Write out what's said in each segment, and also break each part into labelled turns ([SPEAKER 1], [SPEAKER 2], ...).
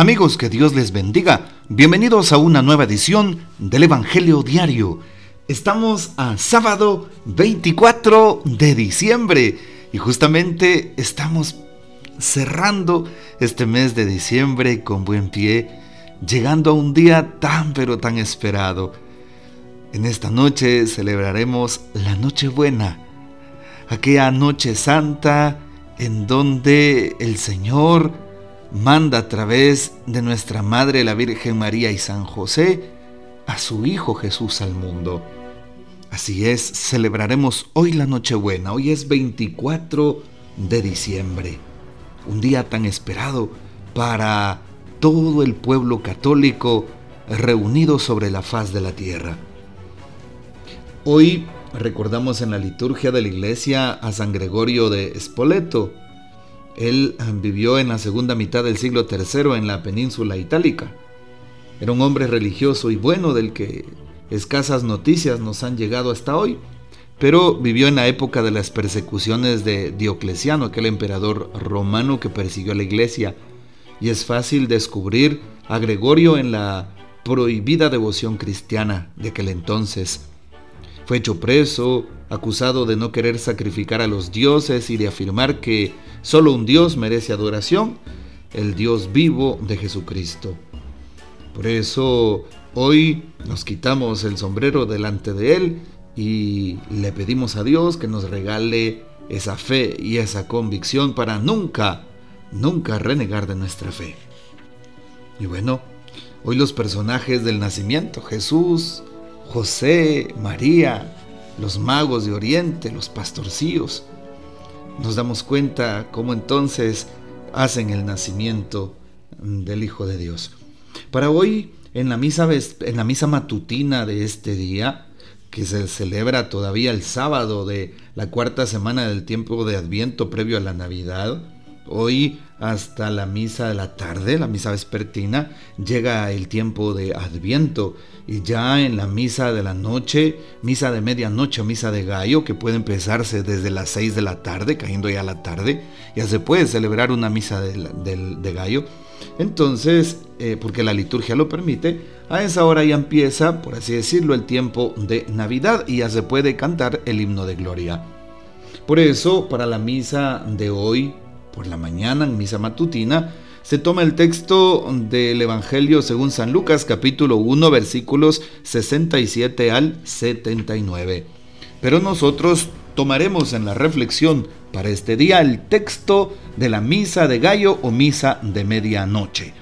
[SPEAKER 1] Amigos, que Dios les bendiga. Bienvenidos a una nueva edición del Evangelio Diario. Estamos a sábado 24 de diciembre y justamente estamos cerrando este mes de diciembre con buen pie, llegando a un día tan pero tan esperado. En esta noche celebraremos la Nochebuena, aquella noche santa en donde el Señor manda a través de nuestra Madre la Virgen María y San José a su Hijo Jesús al mundo. Así es, celebraremos hoy la Nochebuena, hoy es 24 de diciembre, un día tan esperado para todo el pueblo católico reunido sobre la faz de la tierra. Hoy recordamos en la liturgia de la iglesia a San Gregorio de Spoleto, él ah, vivió en la segunda mitad del siglo III en la península itálica. Era un hombre religioso y bueno del que escasas noticias nos han llegado hasta hoy, pero vivió en la época de las persecuciones de Diocleciano, aquel emperador romano que persiguió a la iglesia, y es fácil descubrir a Gregorio en la prohibida devoción cristiana de aquel entonces. Fue hecho preso, acusado de no querer sacrificar a los dioses y de afirmar que solo un Dios merece adoración, el Dios vivo de Jesucristo. Por eso hoy nos quitamos el sombrero delante de Él y le pedimos a Dios que nos regale esa fe y esa convicción para nunca, nunca renegar de nuestra fe. Y bueno, hoy los personajes del nacimiento, Jesús, José, María, los magos de Oriente, los pastorcillos. Nos damos cuenta cómo entonces hacen el nacimiento del Hijo de Dios. Para hoy, en la misa, en la misa matutina de este día, que se celebra todavía el sábado de la cuarta semana del tiempo de Adviento previo a la Navidad, Hoy hasta la misa de la tarde, la misa vespertina, llega el tiempo de Adviento y ya en la misa de la noche, misa de medianoche misa de gallo, que puede empezarse desde las 6 de la tarde, cayendo ya la tarde, ya se puede celebrar una misa de, gallo. Entonces, eh, porque la liturgia lo permite, a esa hora ya empieza, por así decirlo, el tiempo de Navidad y ya se puede cantar el himno de gloria. Por eso, para la misa de hoy, por la mañana en misa matutina, se toma el texto del Evangelio según San Lucas capítulo 1 versículos 67 al 79. Pero nosotros tomaremos en la reflexión para este día el texto de la misa de gallo o misa de medianoche.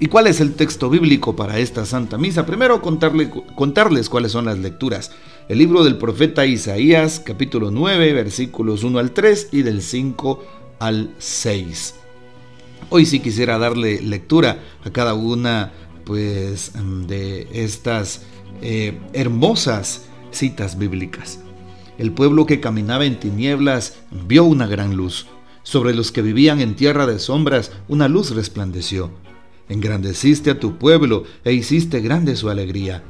[SPEAKER 1] ¿Y cuál es el texto bíblico para esta Santa Misa? Primero contarles cuáles son las lecturas. El libro del profeta Isaías, capítulo 9, versículos 1 al 3 y del 5 al 6. Hoy sí quisiera darle lectura a cada una pues, de estas eh, hermosas citas bíblicas. El pueblo que caminaba en tinieblas vio una gran luz. Sobre los que vivían en tierra de sombras, una luz resplandeció. Engrandeciste a tu pueblo e hiciste grande su alegría.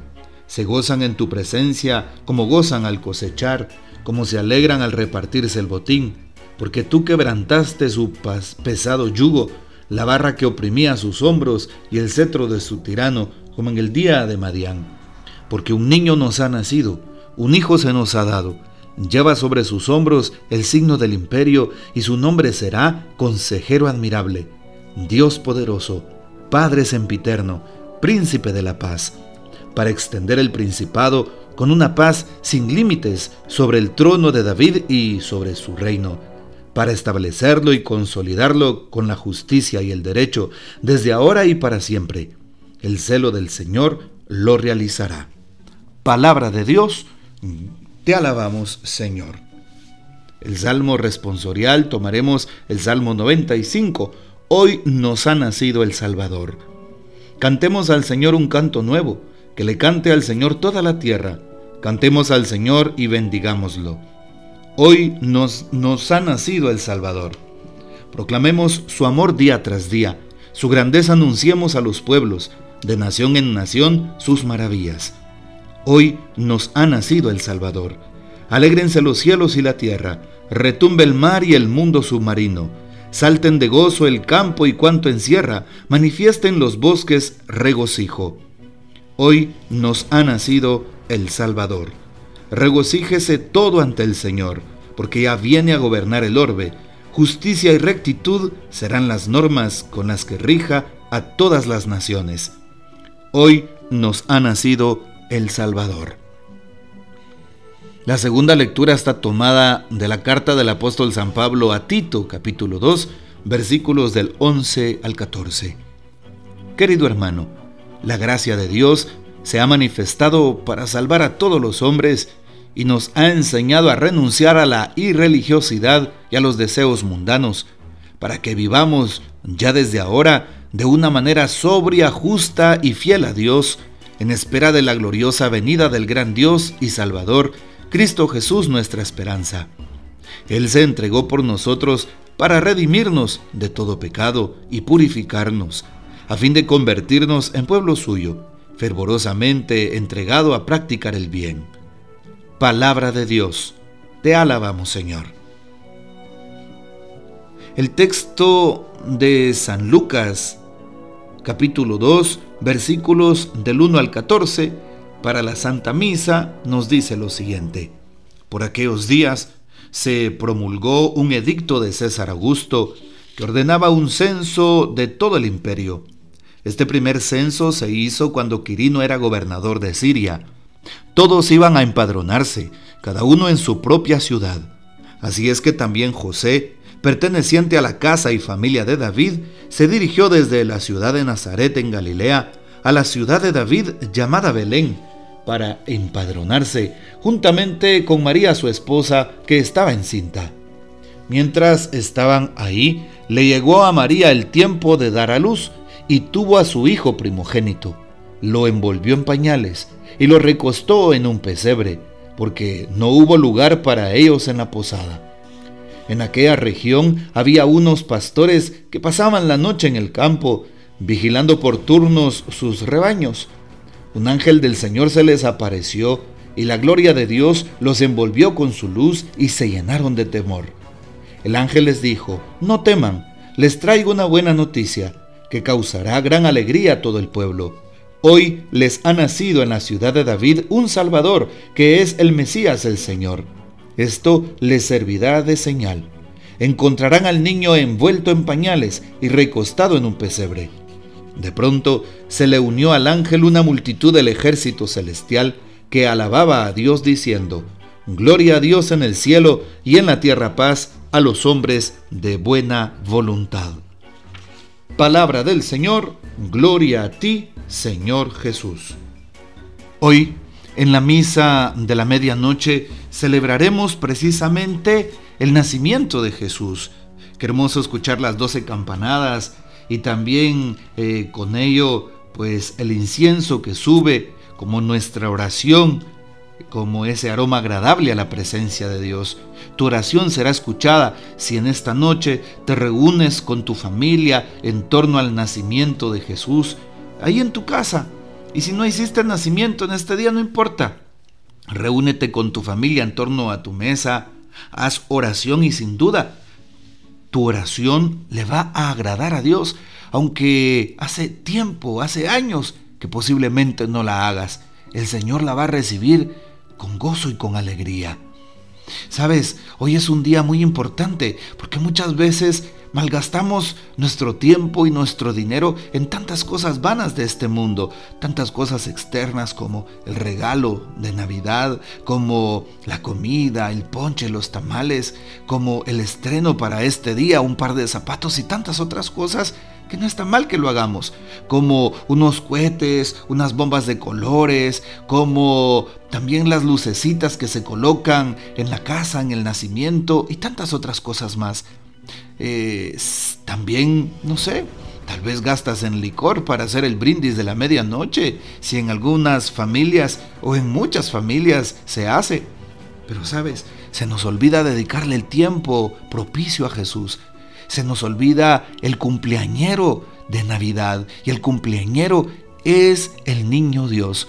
[SPEAKER 1] Se gozan en tu presencia como gozan al cosechar, como se alegran al repartirse el botín porque tú quebrantaste su pesado yugo, la barra que oprimía sus hombros y el cetro de su tirano, como en el día de Madián. Porque un niño nos ha nacido, un hijo se nos ha dado, lleva sobre sus hombros el signo del imperio y su nombre será Consejero Admirable, Dios Poderoso, Padre Sempiterno, Príncipe de la Paz, para extender el principado con una paz sin límites sobre el trono de David y sobre su reino para establecerlo y consolidarlo con la justicia y el derecho, desde ahora y para siempre. El celo del Señor lo realizará. Palabra de Dios, te alabamos, Señor. El Salmo responsorial tomaremos el Salmo 95. Hoy nos ha nacido el Salvador. Cantemos al Señor un canto nuevo, que le cante al Señor toda la tierra. Cantemos al Señor y bendigámoslo Hoy nos, ha nacido el Salvador. Proclamemos su amor día tras día, su grandeza anunciemos a los pueblos, de nación en nación sus maravillas. Hoy nos ha nacido el Salvador. Alégrense los cielos y la tierra, retumbe el mar y el mundo submarino. Salten de gozo el campo y cuanto encierra, manifiesten los bosques regocijo. Hoy nos ha nacido el Salvador. Regocíjese todo ante el Señor, porque ya viene a gobernar el orbe. Justicia y rectitud serán las normas con las que rija a todas las naciones. Hoy nos ha nacido el Salvador. La segunda lectura está tomada de la carta del apóstol San Pablo a Tito, capítulo 2, versículos del 11 al 14. Querido hermano, la gracia de Dios se ha manifestado para salvar a todos los hombres y nos ha enseñado a renunciar a la irreligiosidad y a los deseos mundanos, para que vivamos ya desde ahora de una manera sobria, justa y fiel a Dios, en espera de la gloriosa venida del gran Dios y Salvador, Cristo Jesús nuestra esperanza. Él se entregó por nosotros para redimirnos de todo pecado y purificarnos, a fin de convertirnos en pueblo suyo, fervorosamente entregado a practicar el bien. Palabra de Dios, te alabamos Señor. El texto de San Lucas, capítulo 2, versículos del 1 al 14, para la Santa Misa nos dice lo siguiente. Por aquellos días se promulgó un edicto de César Augusto que ordenaba un censo de todo el imperio. Este primer censo se hizo cuando Quirino era gobernador de Siria. Todos iban a empadronarse, cada uno en su propia ciudad. Así es que también José, perteneciente a la casa y familia de David, se dirigió desde la ciudad de Nazaret en Galilea a la ciudad de David llamada Belén para empadronarse juntamente con María su esposa que estaba encinta. Mientras estaban ahí, le llegó a María el tiempo de dar a luz y tuvo a su hijo primogénito. Lo envolvió en pañales y lo recostó en un pesebre, porque no hubo lugar para ellos en la posada. En aquella región había unos pastores que pasaban la noche en el campo, vigilando por turnos sus rebaños un ángel del Señor se les apareció y la gloria de Dios los envolvió con su luz y se llenaron de temor. El ángel les dijo, no teman, les traigo una buena noticia que causará gran alegría a todo el pueblo. Hoy les ha nacido en la ciudad de David un Salvador, que es el Mesías el Señor. Esto les servirá de señal. Encontrarán al niño envuelto en pañales y recostado en un pesebre. De pronto se le unió al ángel una multitud del ejército celestial que alababa a Dios diciendo, Gloria a Dios en el cielo y en la tierra paz a los hombres de buena voluntad. Palabra del Señor, gloria a ti, Señor Jesús. Hoy, en la misa de la medianoche, celebraremos precisamente el nacimiento de Jesús. Qué hermoso escuchar las doce campanadas y también eh, con ello pues el incienso que sube como nuestra oración, como ese aroma agradable a la presencia de Dios. Tu oración será escuchada si en esta noche te reúnes con tu familia en torno al nacimiento de Jesús, ahí en tu casa. Y si no hiciste nacimiento en este día, no importa. Reúnete con tu familia en torno a tu mesa, haz oración y sin duda tu oración le va a agradar a Dios, aunque hace tiempo, hace años que posiblemente no la hagas. El Señor la va a recibir con gozo y con alegría. Sabes, hoy es un día muy importante porque muchas veces malgastamos nuestro tiempo y nuestro dinero en tantas cosas vanas de este mundo, tantas cosas externas como el regalo de Navidad, como la comida, el ponche, los tamales, como el estreno para este día, un par de zapatos y tantas otras cosas que no está mal que lo hagamos, como unos cohetes, unas bombas de colores, como también las lucecitas que se colocan en la casa, en el nacimiento y tantas otras cosas más. Eh, también, no sé, tal vez gastas en licor para hacer el brindis de la medianoche, si en algunas familias o en muchas familias se hace. Pero sabes, se nos olvida dedicarle el tiempo propicio a Jesús se nos olvida el cumpleañero de Navidad y el cumpleañero es el niño Dios.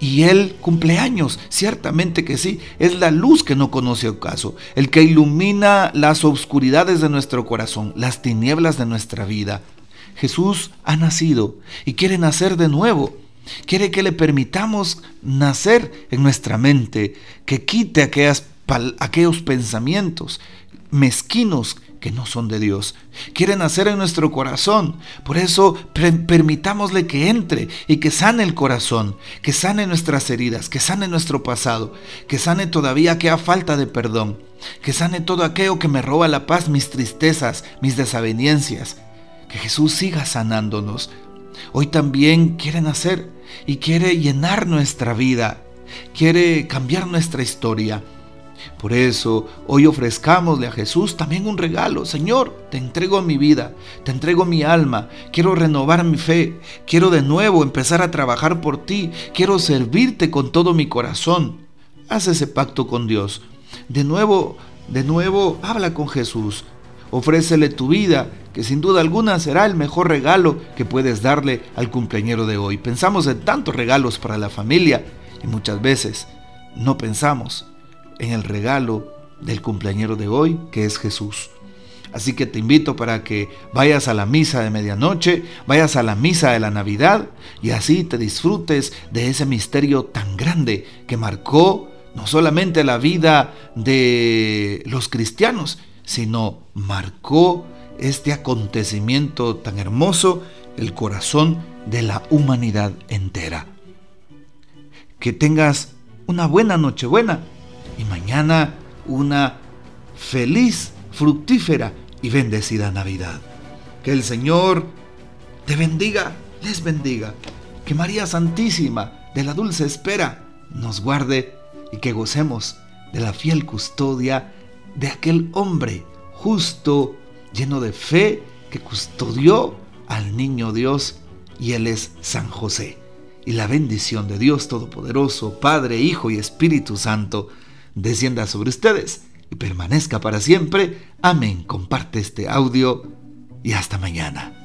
[SPEAKER 1] Y Él cumple años, ciertamente que sí, es la luz que no conoce ocaso, el que ilumina las obscuridades de nuestro corazón, las tinieblas de nuestra vida. Jesús ha nacido y quiere nacer de nuevo. Quiere que le permitamos nacer en nuestra mente, que quite aquellos pensamientos mezquinos que no son de Dios. Quiere nacer en nuestro corazón. Por eso permitámosle que entre y que sane el corazón, que sane nuestras heridas, que sane nuestro pasado, que sane todavía aquella falta de perdón, que sane todo aquello que me roba la paz, mis tristezas, mis desavenencias. Que Jesús siga sanándonos. Hoy también quiere nacer y quiere llenar nuestra vida, quiere cambiar nuestra historia. Por eso hoy ofrezcámosle a Jesús también un regalo. Señor, te entrego mi vida, te entrego mi alma, quiero renovar mi fe, quiero de nuevo empezar a trabajar por ti, quiero servirte con todo mi corazón. Haz ese pacto con Dios. De nuevo, de nuevo, habla con Jesús. Ofrécele tu vida, que sin duda alguna será el mejor regalo que puedes darle al cumpleañero de hoy. Pensamos en tantos regalos para la familia y muchas veces no pensamos en el regalo del cumpleañero de hoy, que es Jesús. Así que te invito para que vayas a la misa de medianoche, vayas a la misa de la Navidad y así te disfrutes de ese misterio tan grande que marcó no solamente la vida de los cristianos, sino marcó este acontecimiento tan hermoso, el corazón de la humanidad entera. Que tengas una buena Nochebuena una feliz, fructífera y bendecida Navidad. Que el Señor te bendiga, les bendiga. Que María Santísima de la dulce espera nos guarde y que gocemos de la fiel custodia de aquel hombre justo, lleno de fe, que custodió al niño Dios y él es San José. Y la bendición de Dios Todopoderoso, Padre, Hijo y Espíritu Santo, descienda sobre ustedes y permanezca para siempre. Amén. Comparte este audio y hasta mañana.